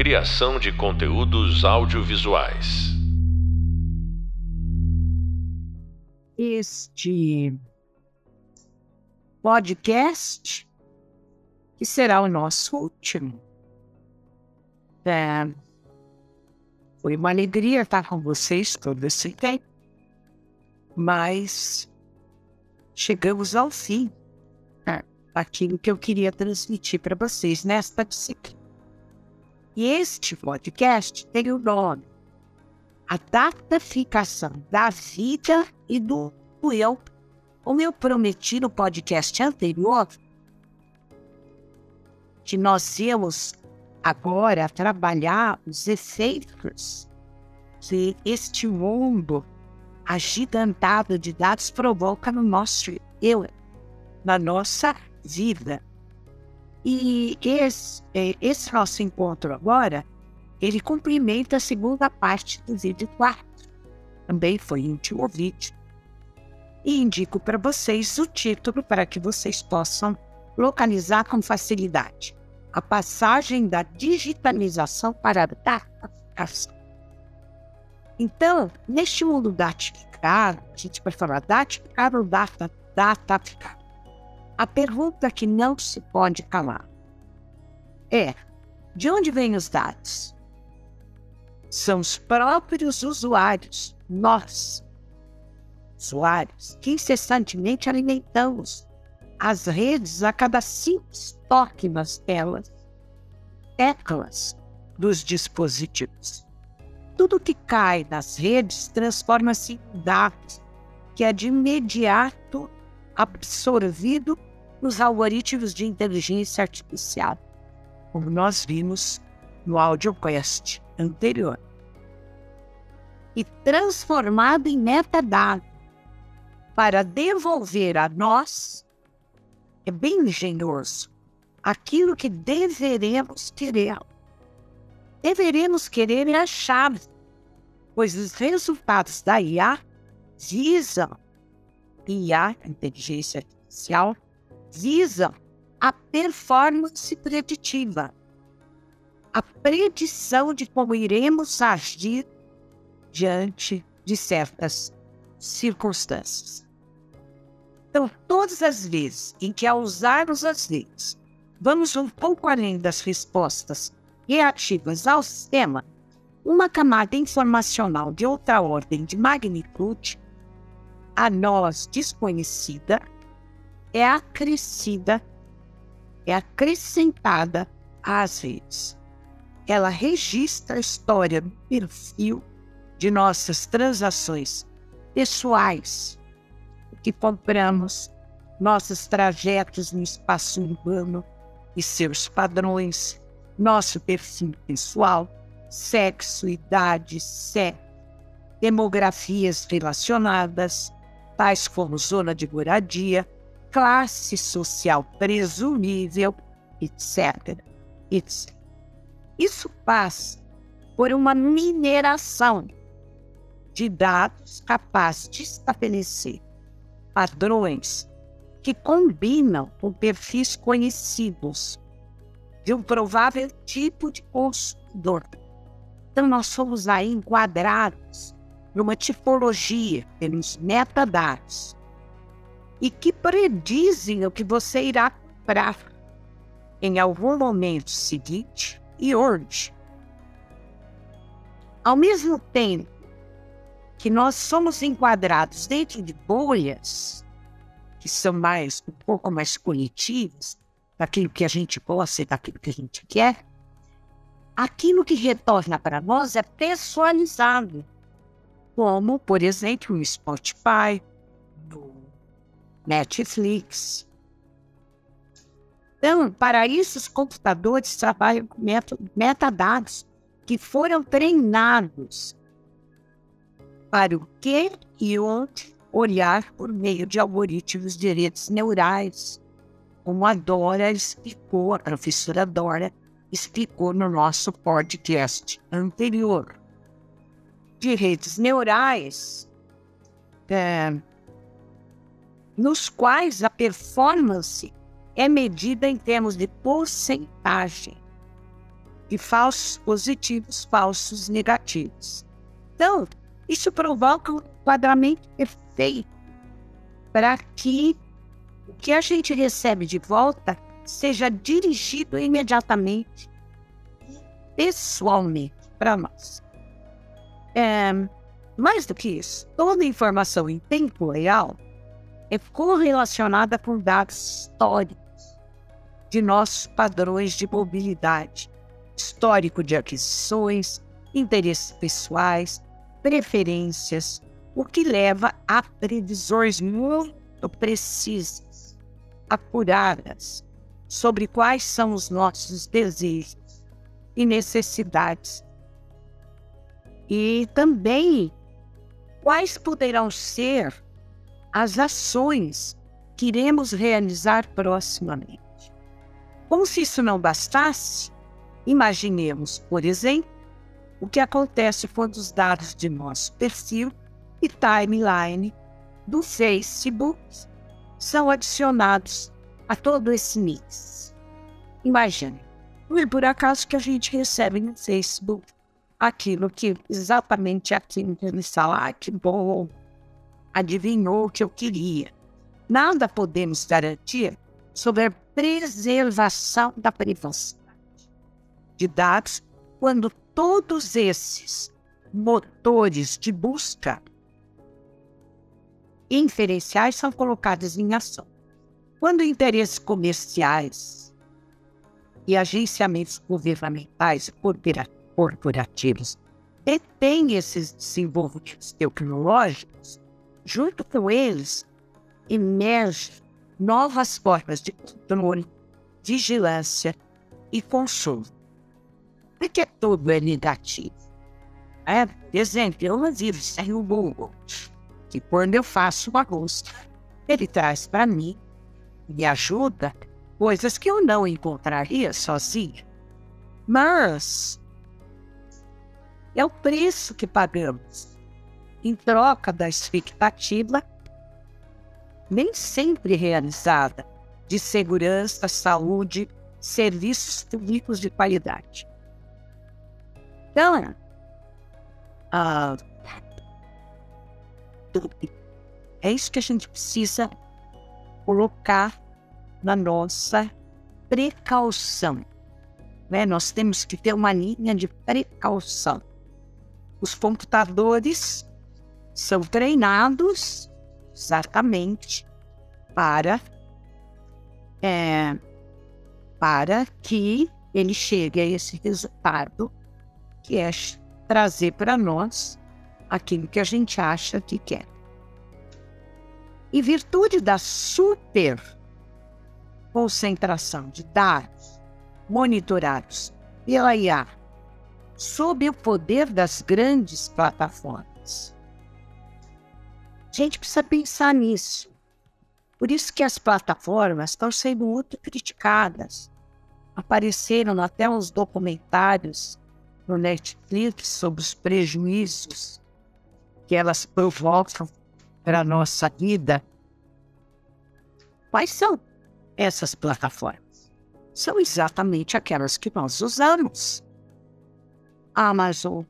Criação de conteúdos audiovisuais. Este podcast, que será o nosso último. É, foi uma alegria estar com vocês todo esse tempo, mas chegamos ao fim né, daquilo que eu queria transmitir para vocês nesta disciplina. E este podcast tem o nome A Dataficação da Vida e do Eu. Como eu prometi no podcast anterior, que nós íamos agora trabalhar os efeitos que este mundo agigantado de dados provoca no nosso eu, na nossa vida. E esse, é, esse nosso encontro agora, ele cumprimenta a segunda parte do vídeo 4. Também foi último vídeo. E indico para vocês o título para que vocês possam localizar com facilidade. A passagem da digitalização para a dataficação. Então, neste mundo datificado, a gente vai falar datificado ou data, dataficado. A pergunta que não se pode calar é: de onde vêm os dados? São os próprios usuários, nós, usuários, que incessantemente alimentamos as redes a cada simples toque nas telas, teclas dos dispositivos. Tudo que cai nas redes transforma-se em dados, que é de imediato absorvido nos algoritmos de inteligência artificial, como nós vimos no AudioQuest anterior, e transformado em metadado para devolver a nós, é bem engenhoso, aquilo que deveremos querer. Deveremos querer é a chave, pois os resultados da IA visam. IA, inteligência artificial, visa a performance preditiva, a predição de como iremos agir diante de certas circunstâncias. Então, todas as vezes em que, ao usarmos as leis, vamos um pouco além das respostas reativas ao sistema, uma camada informacional de outra ordem de magnitude, a nós desconhecida, é acrescida, é acrescentada às redes. Ela registra a história do perfil de nossas transações pessoais, o que compramos, nossos trajetos no espaço urbano e seus padrões, nosso perfil pessoal, sexo, idade, sexo, demografias relacionadas, tais como zona de moradia, classe social presumível, etc. etc. Isso passa por uma mineração de dados capaz de estabelecer padrões que combinam com perfis conhecidos de um provável tipo de consumidor. Então, nós somos aí enquadrados numa tipologia pelos metadados e que predizem o que você irá comprar em algum momento seguinte e hoje. Ao mesmo tempo que nós somos enquadrados dentro de bolhas que são mais um pouco mais coletivas, daquilo que a gente gosta e daquilo que a gente quer, aquilo que retorna para nós é pessoalizado, como, por exemplo, o Spotify, Netflix. Então, para isso, os computadores trabalham com metadados que foram treinados para o que e onde olhar por meio de algoritmos de redes neurais, como a Dora explicou, a professora Dora explicou no nosso podcast anterior. De redes neurais, é, nos quais a performance é medida em termos de porcentagem. e falsos positivos, falsos negativos. Então, isso provoca um enquadramento perfeito para que o que a gente recebe de volta seja dirigido imediatamente, pessoalmente, para nós. É, mais do que isso, toda informação em tempo real é correlacionada com dados históricos de nossos padrões de mobilidade, histórico de aquisições, interesses pessoais, preferências, o que leva a previsões muito precisas, apuradas, sobre quais são os nossos desejos e necessidades. E também quais poderão ser as ações que iremos realizar proximamente. Como se isso não bastasse, imaginemos, por exemplo, o que acontece quando os dados de nosso perfil e timeline do Facebook são adicionados a todo esse mix. Imagine, não é por acaso que a gente recebe no Facebook aquilo que exatamente aquilo que ele fala, ah, que bom, adivinhou o que eu queria. Nada podemos garantir sobre a preservação da privacidade de dados quando todos esses motores de busca inferenciais são colocados em ação. Quando interesses comerciais e agenciamentos governamentais e corporativos detêm esses desenvolvimentos tecnológicos, junto com eles emergem novas formas de controle, vigilância e consumo. Porque tudo é negativo. É, por exemplo, eu vivo sem o Google, que quando eu faço uma busca, ele traz para mim, me ajuda, coisas que eu não encontraria sozinha. Mas é o preço que pagamos em troca da expectativa, nem sempre realizada, de segurança, saúde, serviços públicos de qualidade. Então, ah, é isso que a gente precisa colocar na nossa precaução. Né? Nós temos que ter uma linha de precaução. Os computadores são treinados exatamente para, é, para que ele chegue a esse resultado que é trazer para nós aquilo que a gente acha que quer. Em virtude da super concentração de dados monitorados pela IA sob o poder das grandes plataformas. Gente precisa pensar nisso. Por isso que as plataformas estão sendo muito criticadas. Apareceram até uns documentários no Netflix sobre os prejuízos que elas provocam para a nossa vida. Quais são essas plataformas? São exatamente aquelas que nós usamos. Amazon,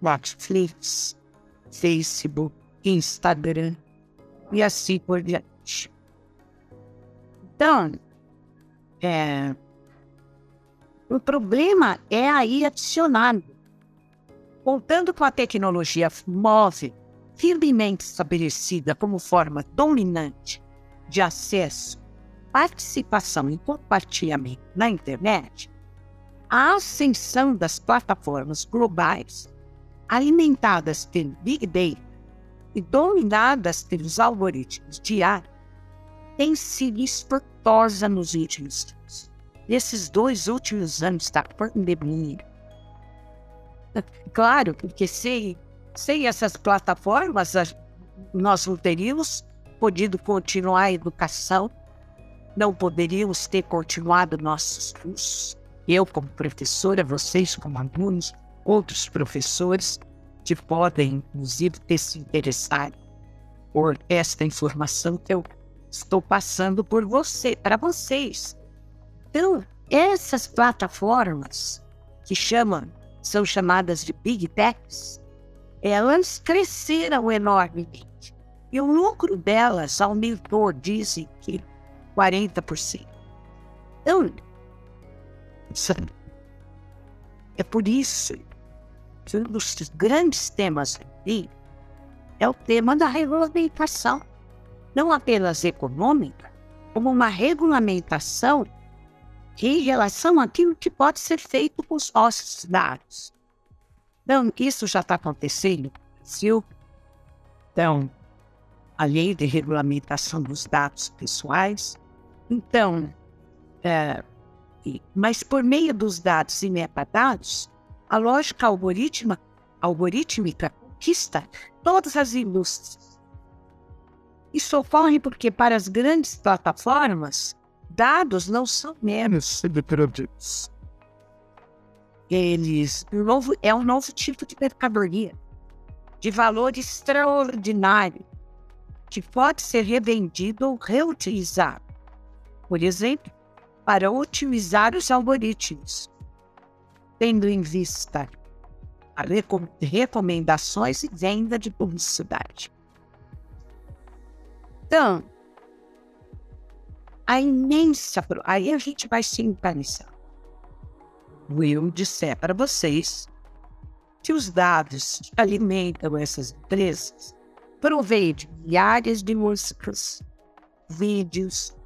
Netflix, Facebook, Instagram e assim por diante. Então, é, o problema é aí adicionado. Contando com a tecnologia móvel firmemente estabelecida como forma dominante de acesso, participação e compartilhamento na internet, a ascensão das plataformas globais, alimentadas pelo Big Data e dominadas pelos algoritmos de IA, tem sido espantosa nos últimos anos. Nesses dois últimos anos da pandemia. Claro, porque sem, sem essas plataformas, nós não teríamos podido continuar a educação, não poderíamos ter continuado nossos cursos eu como professora, vocês como alunos, outros professores que podem, inclusive, ter se interessado por esta informação que eu estou passando por você, para vocês. Então, essas plataformas que chamam, são chamadas de Big Techs, elas cresceram enormemente. E o lucro delas aumentou, dizem que 40%. Então, é por isso um dos grandes temas aqui é o tema da regulamentação. Não apenas econômica, como uma regulamentação em relação àquilo que pode ser feito com os nossos dados. Então, isso já está acontecendo no Brasil. Então, a lei de regulamentação dos dados pessoais. Então, é, mas por meio dos dados e metadados, a lógica algorítmica, algorítmica conquista todas as indústrias. Isso ocorre porque, para as grandes plataformas, dados não são meros produtos. Eles um novo, é um novo tipo de mercadoria, de valor extraordinário, que pode ser revendido ou reutilizado. Por exemplo, para otimizar os algoritmos, tendo em vista recomendações e venda de publicidade. Então, a imensa. Aí a gente vai se encanizar. Will disser para vocês que os dados que alimentam essas empresas provêm de milhares de músicas, vídeos,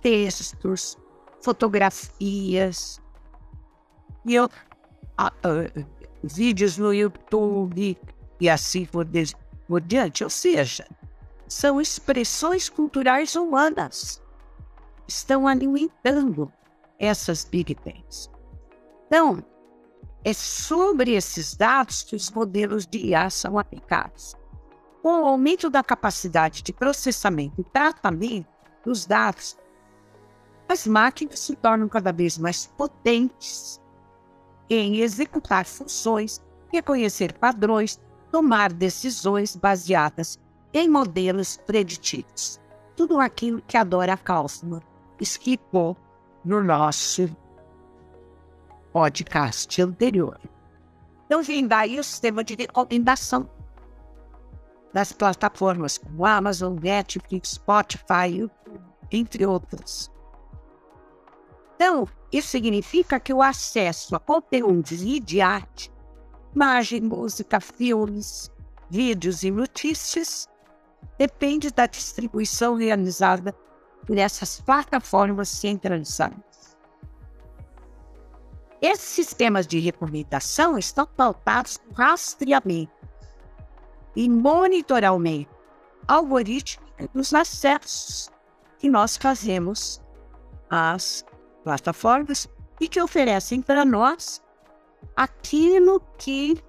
textos, fotografias, e eu, a, a, vídeos no YouTube e assim por, por diante. Ou seja, são expressões culturais humanas. Estão alimentando essas Big Bangs. Então, é sobre esses dados que os modelos de IA são aplicados. Com o aumento da capacidade de processamento e tratamento dos dados, as máquinas se tornam cada vez mais potentes em executar funções, reconhecer padrões, tomar decisões baseadas em modelos preditivos. Tudo aquilo que a Dora Kaufman explicou no nosso podcast anterior. Então, vem daí o sistema de recomendação das plataformas como Amazon, Netflix, Spotify, entre outras. Então, isso significa que o acesso a conteúdos de arte, imagem, música, filmes, vídeos e notícias depende da distribuição realizada por essas plataformas centralizadas. Esses sistemas de recomendação estão pautados no rastreamento e monitoramento algorítmico dos acessos que nós fazemos às plataformas e que oferecem para nós aquilo que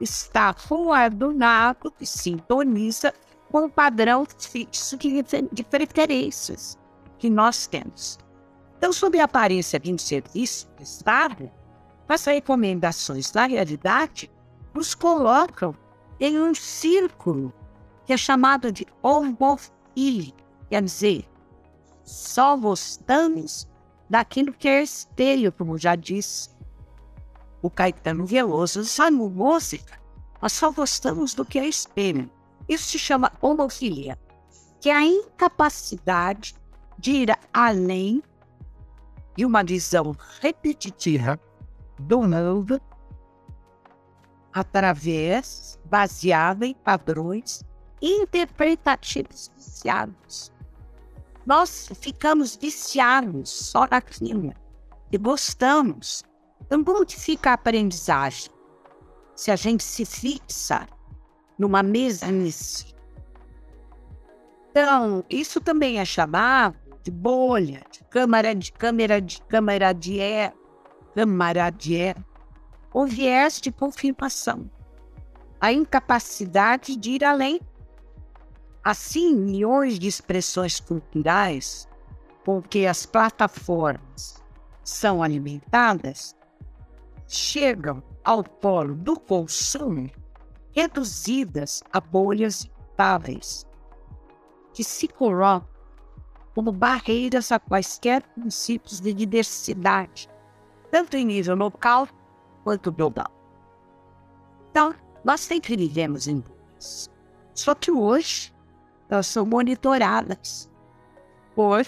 está coadunado, que sintoniza com o padrão fixo de preferências que nós temos. Então, sob a aparência de um serviço estável, as recomendações na realidade nos colocam em um círculo que é chamado de homofilia, quer dizer, só gostamos daquilo que é esteio, como já disse o Caetano Veloso. Sabe música? Nós só gostamos do que é espelho. Isso se chama homofilia, que é a incapacidade de ir além de uma visão repetitiva do mundo através, baseada em padrões interpretativos viciados nós ficamos viciados só naquilo e gostamos. Então, como que fica a aprendizagem? Se a gente se fixa numa mesmice. Então, isso também é chamado de bolha, de câmara de câmera de câmara de é, câmara de é, ou viés de confirmação. A incapacidade de ir além Assim, milhões de expressões culturais com que as plataformas são alimentadas chegam ao polo do consumo reduzidas a bolhas estáveis, que se colocam como barreiras a quaisquer princípios de diversidade tanto em nível local quanto global. Então, nós sempre vivemos em bolhas. Só que hoje, elas são monitoradas por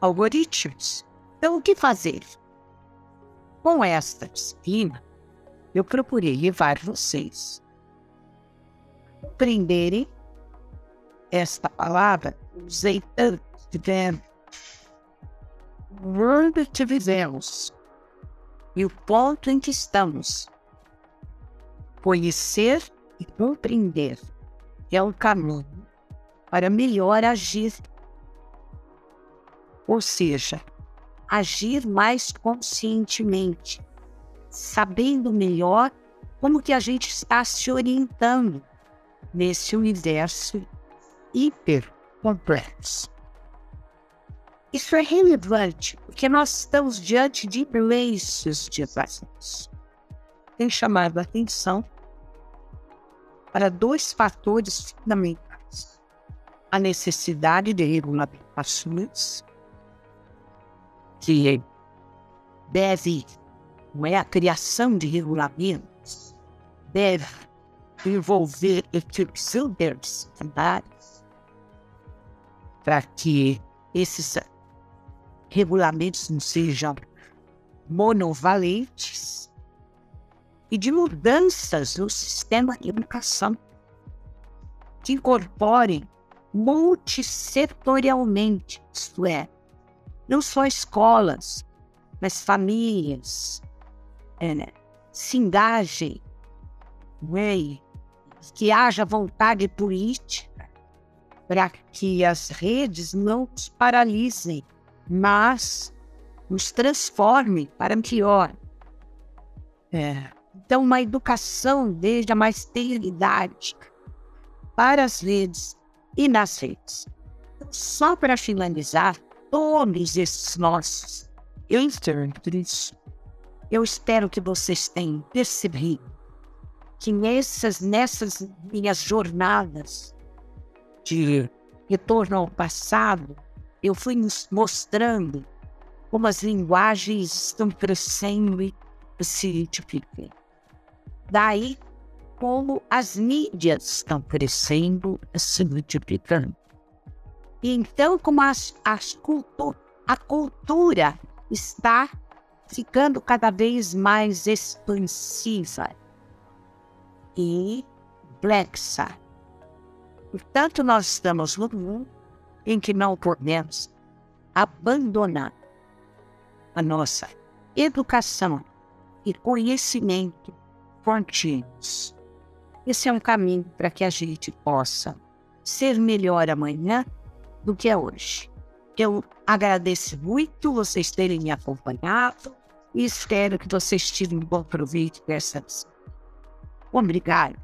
algoritmos. Então, o que fazer? Com esta disciplina, eu procurei levar vocês a compreenderem esta palavra, usei tanto de verbo, o mundo que vivemos e o ponto em que estamos. Conhecer e compreender é o caminho para melhor agir. Ou seja, agir mais conscientemente, sabendo melhor como que a gente está se orientando nesse universo hipercomplexo. Isso é relevante porque nós estamos diante de imensos desafios. Tem chamado a atenção para dois fatores fundamentais: a necessidade de regulamentações, que deve, não é? A criação de regulamentos, deve envolver equipes interdisciplinares para que esses regulamentos não sejam monovalentes e de mudanças no sistema de educação que incorporem multissetorialmente, isto é, não só escolas, mas famílias, é, né? se engajem, é? que haja vontade política para que as redes não nos paralisem, mas nos transformem para pior. É. Então, uma educação desde a mais tenra idade para as redes e nas redes. Então, só para finalizar, todos esses nossos instantes, eu espero que vocês tenham percebido que nessas, nessas minhas jornadas de retorno ao passado, eu fui mostrando como as linguagens estão crescendo e se multiplicando. Daí, como as mídias estão crescendo se multiplicando. E então, como as, as cultu a cultura está ficando cada vez mais expansiva e complexa. Portanto, nós estamos no mundo em que não podemos abandonar a nossa educação e conhecimento contínuos. Esse é um caminho para que a gente possa ser melhor amanhã do que é hoje. Eu agradeço muito vocês terem me acompanhado e espero que vocês tirem um bom proveito dessa lição. Obrigado.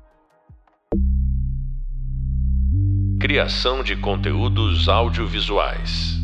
Criação de conteúdos audiovisuais.